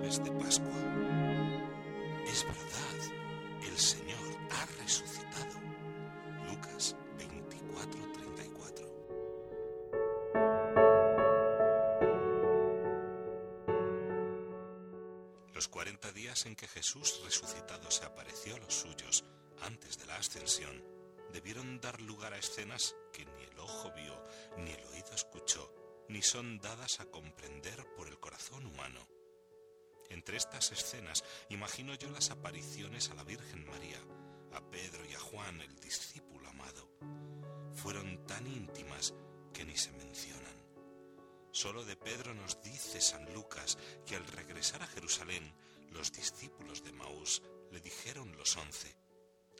Pascua. Es verdad, el Señor ha resucitado. Lucas 24, 34. Los 40 días en que Jesús resucitado se apareció a los suyos antes de la ascensión debieron dar lugar a escenas que ni el ojo vio, ni el oído escuchó, ni son dadas a comprender por el corazón humano. Entre estas escenas imagino yo las apariciones a la Virgen María, a Pedro y a Juan, el discípulo amado. Fueron tan íntimas que ni se mencionan. Solo de Pedro nos dice San Lucas que al regresar a Jerusalén, los discípulos de Maús le dijeron los once,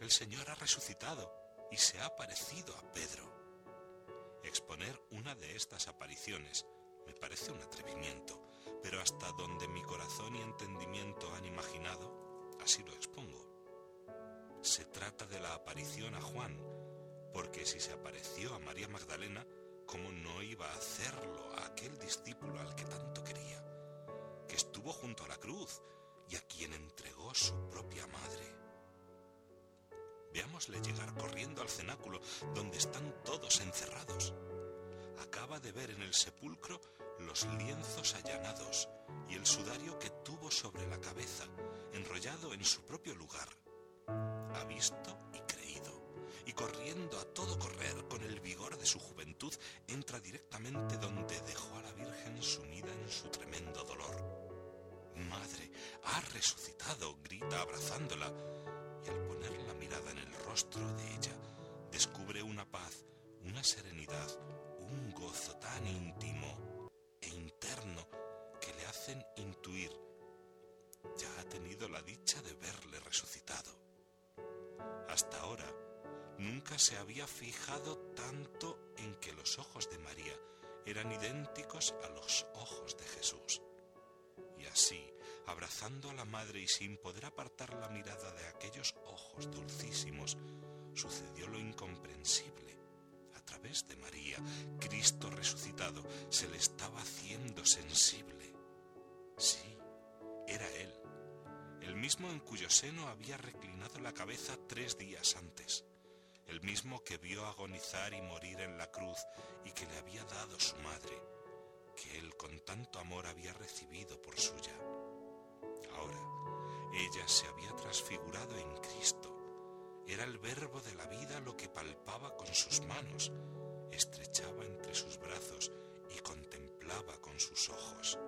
el Señor ha resucitado y se ha parecido a Pedro. Exponer una de estas apariciones me parece un atrevimiento, pero hasta donde mi corazón y entendimiento han imaginado, así lo expongo. Se trata de la aparición a Juan, porque si se apareció a María Magdalena, ¿cómo no iba a hacerlo a aquel discípulo al que tanto quería, que estuvo junto a la cruz y a quien entregó su propia madre? Veámosle llegar corriendo al cenáculo donde están todos encerrados. Acaba de ver en el sepulcro los lienzos allanados y el sudario que tuvo sobre la cabeza, enrollado en su propio lugar. Ha visto y creído, y corriendo a todo correr con el vigor de su juventud, entra directamente donde dejó a la Virgen sumida en su tremendo dolor. Madre, ha resucitado, grita abrazándola, y al poner la mirada en el rostro de ella, descubre una paz, una serenidad, intuir, ya ha tenido la dicha de verle resucitado. Hasta ahora, nunca se había fijado tanto en que los ojos de María eran idénticos a los ojos de Jesús. Y así, abrazando a la madre y sin poder apartar la mirada de aquellos ojos dulcísimos, sucedió lo incomprensible. A través de María, Cristo resucitado se le estaba haciendo sensible. Sí, era Él, el mismo en cuyo seno había reclinado la cabeza tres días antes, el mismo que vio agonizar y morir en la cruz y que le había dado su madre, que Él con tanto amor había recibido por suya. Ahora, ella se había transfigurado en Cristo. Era el verbo de la vida lo que palpaba con sus manos, estrechaba entre sus brazos y contemplaba con sus ojos.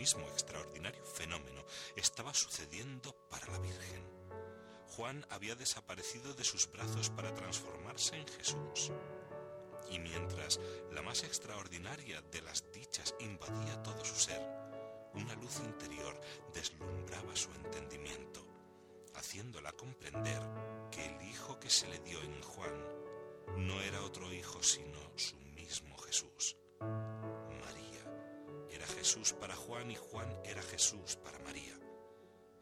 Mismo extraordinario fenómeno estaba sucediendo para la Virgen. Juan había desaparecido de sus brazos para transformarse en Jesús. Y mientras la más extraordinaria de las dichas invadía todo su ser, una luz interior deslumbraba su entendimiento, haciéndola comprender que el hijo que se le dio en Juan no era otro hijo sino su mismo Jesús. María Jesús para Juan y Juan era Jesús para María.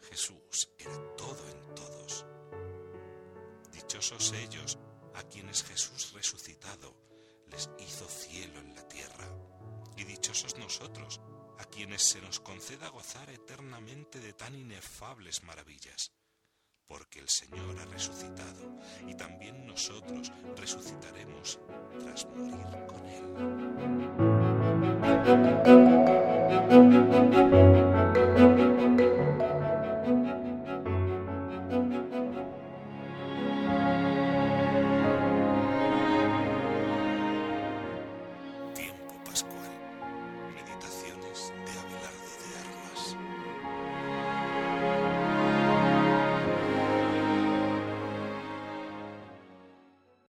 Jesús era todo en todos. Dichosos ellos a quienes Jesús resucitado les hizo cielo en la tierra. Y dichosos nosotros a quienes se nos conceda gozar eternamente de tan inefables maravillas, porque el Señor ha resucitado y también nosotros resucitaremos tras morir con Él. Müzik